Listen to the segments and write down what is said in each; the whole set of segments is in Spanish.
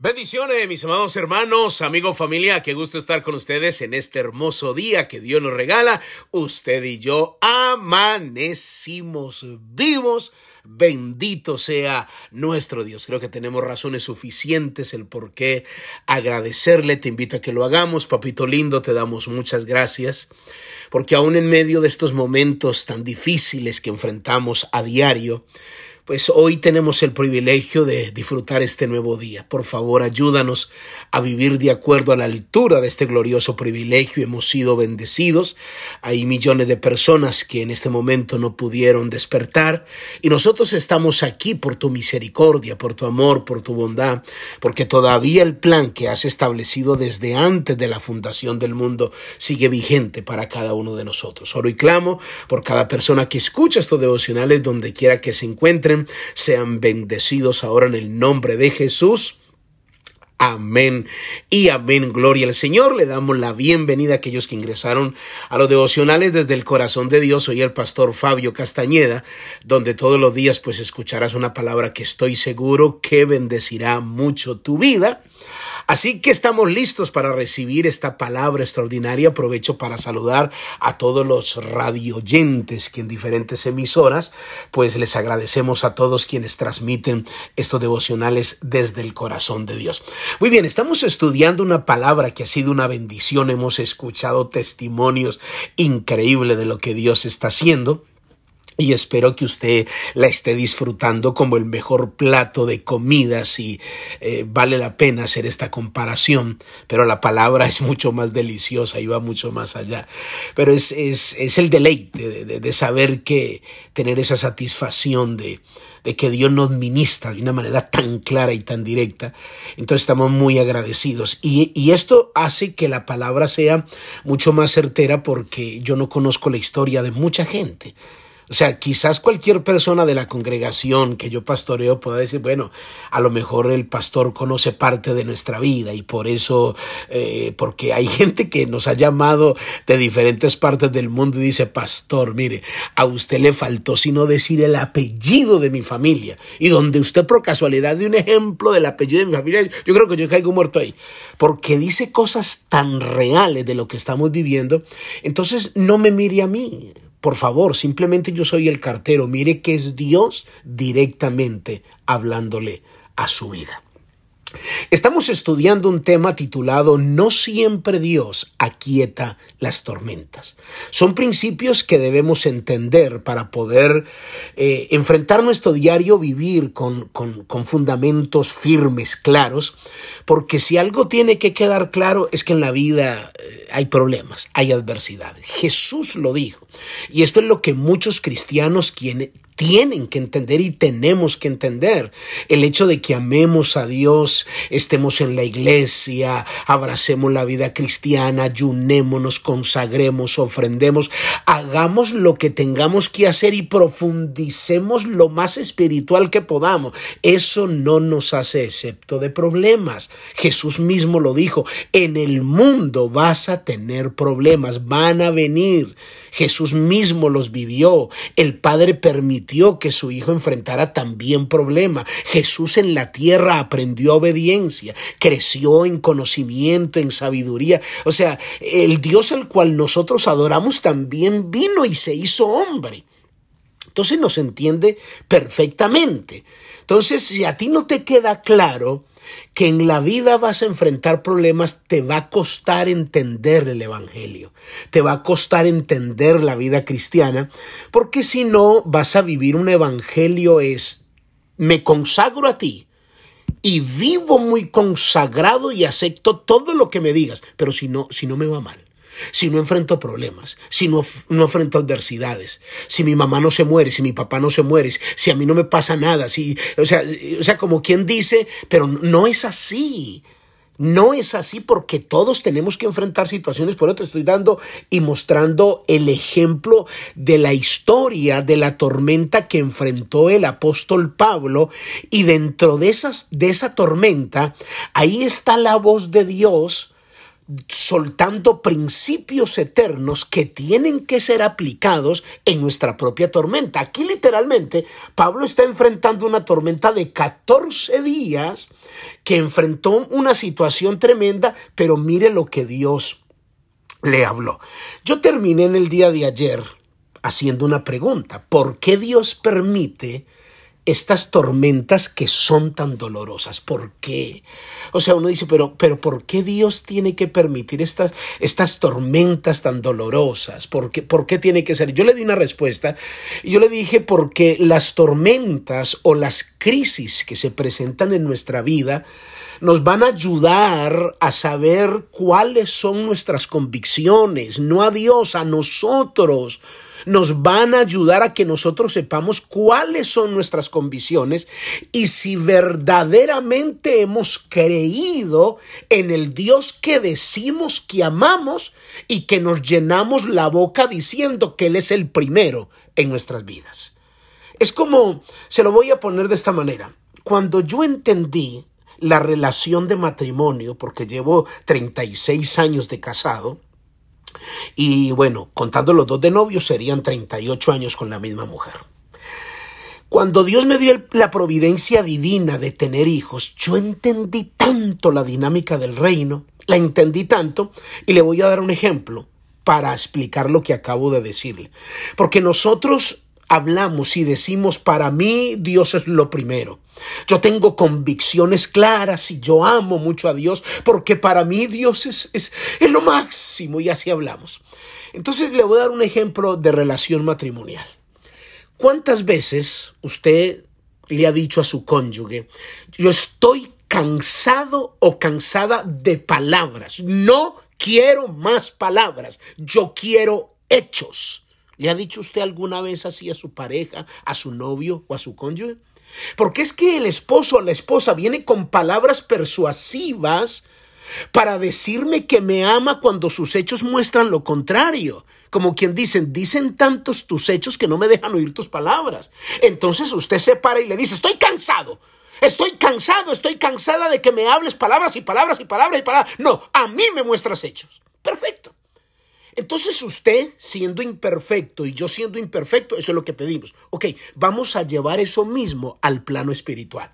Bendiciones, mis amados hermanos, amigos, familia, qué gusto estar con ustedes en este hermoso día que Dios nos regala. Usted y yo amanecimos vivos. Bendito sea nuestro Dios. Creo que tenemos razones suficientes el por qué agradecerle. Te invito a que lo hagamos, papito lindo. Te damos muchas gracias. Porque aún en medio de estos momentos tan difíciles que enfrentamos a diario, pues hoy tenemos el privilegio de disfrutar este nuevo día. Por favor, ayúdanos a vivir de acuerdo a la altura de este glorioso privilegio. Hemos sido bendecidos. Hay millones de personas que en este momento no pudieron despertar y nosotros estamos aquí por tu misericordia, por tu amor, por tu bondad, porque todavía el plan que has establecido desde antes de la fundación del mundo sigue vigente para cada uno de nosotros. Oro y clamo por cada persona que escucha estos devocionales donde quiera que se encuentren sean bendecidos ahora en el nombre de Jesús. Amén y amén. Gloria al Señor. Le damos la bienvenida a aquellos que ingresaron a los devocionales desde el corazón de Dios. Soy el pastor Fabio Castañeda, donde todos los días pues escucharás una palabra que estoy seguro que bendecirá mucho tu vida. Así que estamos listos para recibir esta palabra extraordinaria. Aprovecho para saludar a todos los radioyentes que en diferentes emisoras, pues les agradecemos a todos quienes transmiten estos devocionales desde el corazón de Dios. Muy bien, estamos estudiando una palabra que ha sido una bendición. Hemos escuchado testimonios increíbles de lo que Dios está haciendo y espero que usted la esté disfrutando como el mejor plato de comida si eh, vale la pena hacer esta comparación. Pero la palabra es mucho más deliciosa y va mucho más allá. Pero es, es, es el deleite de, de, saber que tener esa satisfacción de, de que Dios nos ministra de una manera tan clara y tan directa. Entonces estamos muy agradecidos. Y, y esto hace que la palabra sea mucho más certera porque yo no conozco la historia de mucha gente o sea, quizás cualquier persona de la congregación que yo pastoreo pueda decir, bueno, a lo mejor el pastor conoce parte de nuestra vida y por eso, eh, porque hay gente que nos ha llamado de diferentes partes del mundo y dice, pastor, mire, a usted le faltó sino decir el apellido de mi familia. Y donde usted por casualidad de un ejemplo del apellido de mi familia, yo creo que yo caigo muerto ahí, porque dice cosas tan reales de lo que estamos viviendo, entonces no me mire a mí por favor, simplemente yo soy el cartero. Mire que es Dios directamente hablándole a su vida. Estamos estudiando un tema titulado No siempre Dios aquieta las tormentas. Son principios que debemos entender para poder eh, enfrentar nuestro diario vivir con, con, fundamentos firmes, claros, porque si algo tiene que quedar claro es que en la vida eh, hay problemas, hay adversidades. Jesús lo dijo. Y esto es lo que muchos cristianos quieren, tienen que entender y tenemos que entender el hecho de que amemos a Dios, estemos en la iglesia, abracemos la vida cristiana, ayunémonos, consagremos, ofrendemos, hagamos lo que tengamos que hacer y profundicemos lo más espiritual que podamos. Eso no nos hace excepto de problemas. Jesús mismo lo dijo, en el mundo vas a tener problemas, van a venir. Jesús mismo los vivió. El Padre permitió que su Hijo enfrentara también problemas. Jesús en la tierra aprendió obediencia, creció en conocimiento, en sabiduría. O sea, el Dios al cual nosotros adoramos también vino y se hizo hombre. Entonces nos entiende perfectamente. Entonces, si a ti no te queda claro que en la vida vas a enfrentar problemas, te va a costar entender el Evangelio, te va a costar entender la vida cristiana, porque si no vas a vivir un Evangelio es, me consagro a ti y vivo muy consagrado y acepto todo lo que me digas, pero si no, si no me va mal si no enfrento problemas, si no, no, enfrento adversidades, si mi mamá no se muere, si mi papá no se muere, si a mí no me pasa nada, si, o sea, o sea, como quien dice, pero no es así. No es así porque todos tenemos que enfrentar situaciones, por eso te estoy dando y mostrando el ejemplo de la historia de la tormenta que enfrentó el apóstol Pablo y dentro de, esas, de esa tormenta, ahí está la voz de Dios soltando principios eternos que tienen que ser aplicados en nuestra propia tormenta. Aquí literalmente Pablo está enfrentando una tormenta de 14 días que enfrentó una situación tremenda, pero mire lo que Dios le habló. Yo terminé en el día de ayer haciendo una pregunta. ¿Por qué Dios permite estas tormentas que son tan dolorosas. ¿Por qué? O sea, uno dice, pero, pero ¿por qué Dios tiene que permitir estas, estas tormentas tan dolorosas? ¿Por qué, ¿Por qué tiene que ser? Yo le di una respuesta y yo le dije, porque las tormentas o las crisis que se presentan en nuestra vida nos van a ayudar a saber cuáles son nuestras convicciones, no a Dios, a nosotros nos van a ayudar a que nosotros sepamos cuáles son nuestras convicciones y si verdaderamente hemos creído en el Dios que decimos que amamos y que nos llenamos la boca diciendo que Él es el primero en nuestras vidas. Es como, se lo voy a poner de esta manera, cuando yo entendí la relación de matrimonio, porque llevo 36 años de casado, y bueno, contando los dos de novios, serían 38 años con la misma mujer. Cuando Dios me dio la providencia divina de tener hijos, yo entendí tanto la dinámica del reino, la entendí tanto, y le voy a dar un ejemplo para explicar lo que acabo de decirle. Porque nosotros hablamos y decimos, para mí Dios es lo primero. Yo tengo convicciones claras y yo amo mucho a Dios porque para mí Dios es, es, lo máximo y así hablamos. Entonces le voy a dar un ejemplo de relación matrimonial. ¿Cuántas veces usted le ha dicho a su cónyuge, yo estoy cansado o cansada de palabras, no quiero más palabras, yo quiero hechos? ¿Le ha dicho usted alguna vez así a su pareja, a su novio o a su cónyuge? Porque es que el esposo o la esposa viene con palabras persuasivas para decirme que me ama cuando sus hechos muestran lo contrario. Como quien dicen, dicen tantos tus hechos que no me dejan oír tus palabras. Entonces usted se para y le dice, estoy cansado. Estoy cansado, estoy cansada de que me hables palabras y palabras y palabras y palabras. No, a mí me muestras hechos. Perfecto. Entonces usted siendo imperfecto y yo siendo imperfecto, eso es lo que pedimos. Ok, vamos a llevar eso mismo al plano espiritual.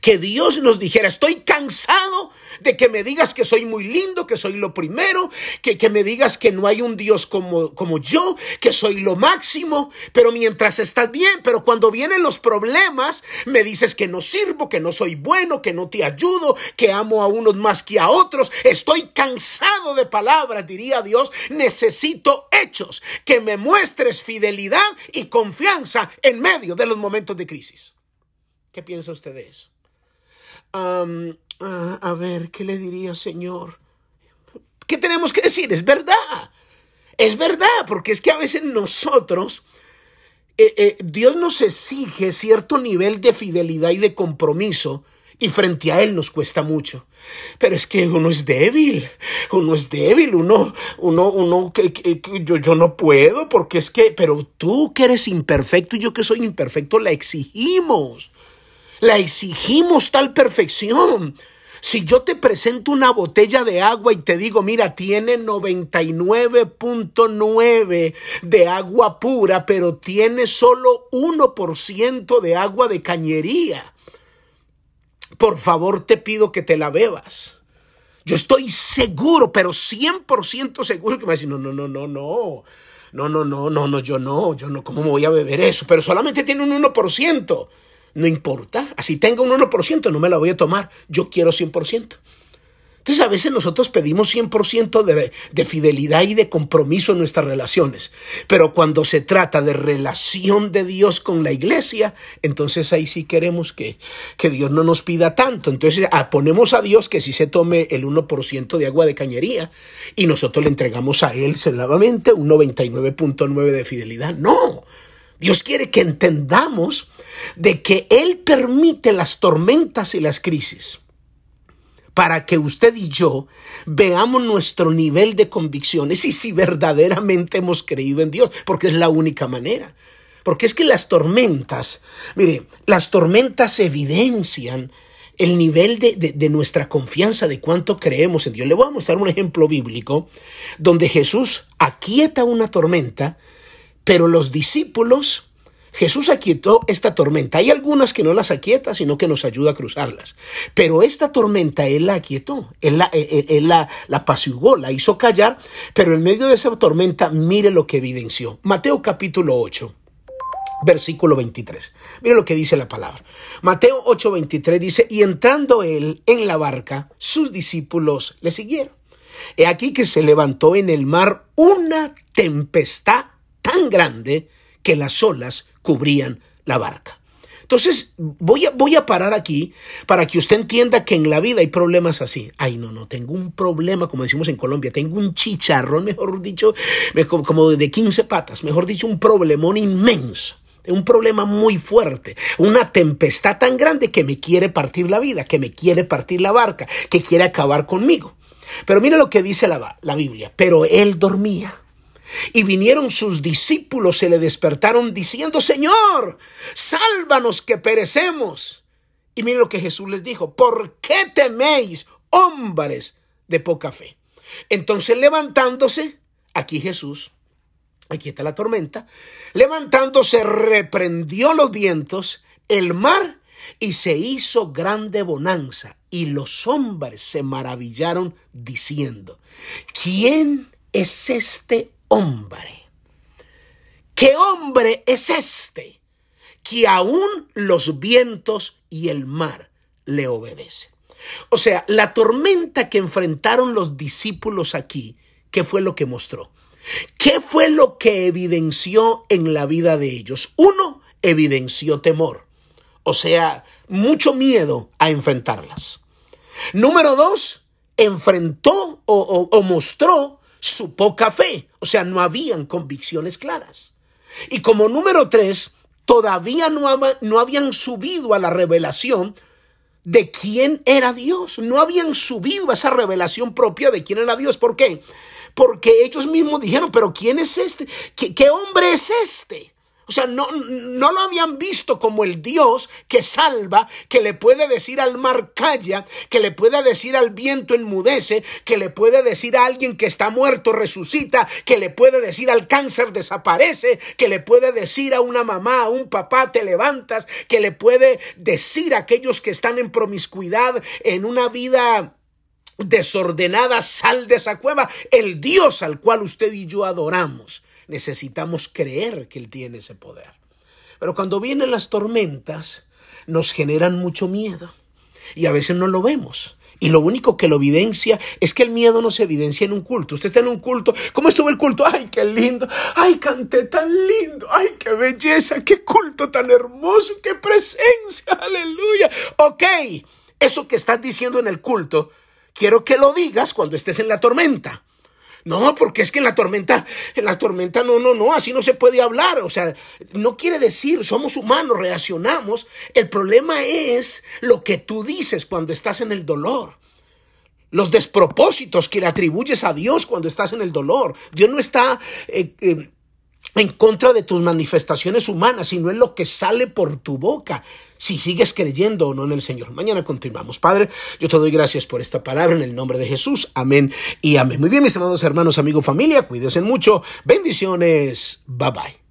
Que Dios nos dijera, estoy cansado de que me digas que soy muy lindo, que soy lo primero, que, que me digas que no hay un Dios como, como yo, que soy lo máximo, pero mientras estás bien, pero cuando vienen los problemas, me dices que no sirvo, que no soy bueno, que no te ayudo, que amo a unos más que a otros. Estoy cansado de palabras, diría Dios, necesito hechos, que me muestres fidelidad y confianza en medio de los momentos de crisis. ¿Qué piensa usted de eso? a ver, ¿qué le diría, Señor? ¿Qué tenemos que decir? Es verdad. Es verdad, porque es que a veces nosotros, eh, eh, Dios nos exige cierto nivel de fidelidad y de compromiso y frente a Él nos cuesta mucho. Pero es que uno es débil, uno es débil, uno, uno, uno, que, yo, yo no puedo, porque es que, pero tú que eres imperfecto y yo que soy imperfecto, la exigimos. La exigimos tal perfección. Si yo te presento una botella de agua y te digo, mira, tiene 99.9 de agua pura, pero tiene solo 1% de agua de cañería, por favor te pido que te la bebas. Yo estoy seguro, pero 100% seguro que me va a no, no, no, no, no. No, no, no, no, no, yo no, yo no, ¿cómo me voy a beber eso? Pero solamente tiene un 1%. No importa, así tenga un 1%, no me la voy a tomar, yo quiero 100%. Entonces a veces nosotros pedimos 100% de, de fidelidad y de compromiso en nuestras relaciones, pero cuando se trata de relación de Dios con la iglesia, entonces ahí sí queremos que, que Dios no nos pida tanto. Entonces ah, ponemos a Dios que si se tome el 1% de agua de cañería y nosotros le entregamos a Él solamente un 99.9 de fidelidad. No, Dios quiere que entendamos de que Él permite las tormentas y las crisis para que usted y yo veamos nuestro nivel de convicciones y si verdaderamente hemos creído en Dios, porque es la única manera. Porque es que las tormentas, mire, las tormentas evidencian el nivel de, de, nuestra confianza, de cuánto creemos en Dios. Le voy a mostrar un ejemplo bíblico donde Jesús aquieta una tormenta, pero los discípulos, Jesús aquietó esta tormenta. Hay algunas que no las aquieta, sino que nos ayuda a cruzarlas. Pero esta tormenta Él la aquietó, Él la, él, la, la apaciguó, la hizo callar, pero en medio de esa tormenta, mire lo que evidenció. Mateo capítulo 8 versículo 23. Mire lo que dice la palabra. Mateo 8:23 dice, y entrando él en la barca, sus discípulos le siguieron. He aquí que se levantó en el mar una tempestad tan grande que las olas cubrían la barca. Entonces, voy a, voy a parar aquí para que usted entienda que en la vida hay problemas así. Ay, no, no, tengo un problema, como decimos en Colombia, tengo un chicharrón, mejor dicho, como de 15 patas, mejor dicho, un problemón inmenso un problema muy fuerte, una tempestad tan grande que me quiere partir la vida, que me quiere partir la barca, que quiere acabar conmigo. Pero mire lo que dice la, la Biblia, pero él dormía. Y vinieron sus discípulos, se le despertaron diciendo, Señor, sálvanos que perecemos. Y mire lo que Jesús les dijo, ¿por qué teméis, hombres de poca fe? Entonces levantándose, aquí Jesús aquí está la tormenta, levantándose reprendió los vientos, el mar, y se hizo grande bonanza. Y los hombres se maravillaron diciendo, ¿quién es este hombre? ¿Qué hombre es este? Que aún los vientos y el mar le obedecen. O sea, la tormenta que enfrentaron los discípulos aquí, ¿qué fue lo que mostró? ¿Qué fue lo que evidenció en la vida de ellos? Uno, evidenció temor, o sea, mucho miedo a enfrentarlas. Número dos, enfrentó o, mostró su poca fe, o sea, no habían convicciones claras. Y como número tres, todavía no, no habían subido a la revelación de quién era Dios. No habían subido a esa revelación propia de quién era Dios. ¿Por qué? porque ellos mismos dijeron, pero ¿quién es este? ¿Qué, hombre es este? O sea, no, no lo habían visto como el Dios que salva, que le puede decir al mar calla, que le puede decir al viento enmudece, que le puede decir a alguien que está muerto resucita, que le puede decir al cáncer desaparece, que le puede decir a una mamá, a un papá te levantas, que le puede decir a aquellos que están en promiscuidad, en una vida desordenada, sal de esa cueva. El Dios al cual usted y yo adoramos, necesitamos creer que Él tiene ese poder. Pero cuando vienen las tormentas, nos generan mucho miedo y a veces no lo vemos. Y lo único que lo evidencia es que el miedo no se evidencia en un culto. Usted está en un culto. ¿Cómo estuvo el culto? ¡Ay, qué lindo! ¡Ay, canté tan lindo! ¡Ay, qué belleza! ¡Qué culto tan hermoso! ¡Qué presencia! ¡Aleluya! Ok, eso que estás diciendo en el culto quiero que lo digas cuando estés en la tormenta. No, porque es que en la tormenta, en la tormenta no, no, no, así no se puede hablar. O sea, no quiere decir, somos humanos, reaccionamos. El problema es lo que tú dices cuando estás en el dolor. Los despropósitos que le atribuyes a Dios cuando estás en el dolor. Dios no está eh, eh, en contra de tus manifestaciones humanas, sino en lo que sale por tu boca, si sigues creyendo o no en el Señor. Mañana continuamos. Padre, yo te doy gracias por esta palabra en el nombre de Jesús. Amén y amén. Muy bien, mis amados hermanos, amigos, familia, cuídense mucho. Bendiciones. Bye bye.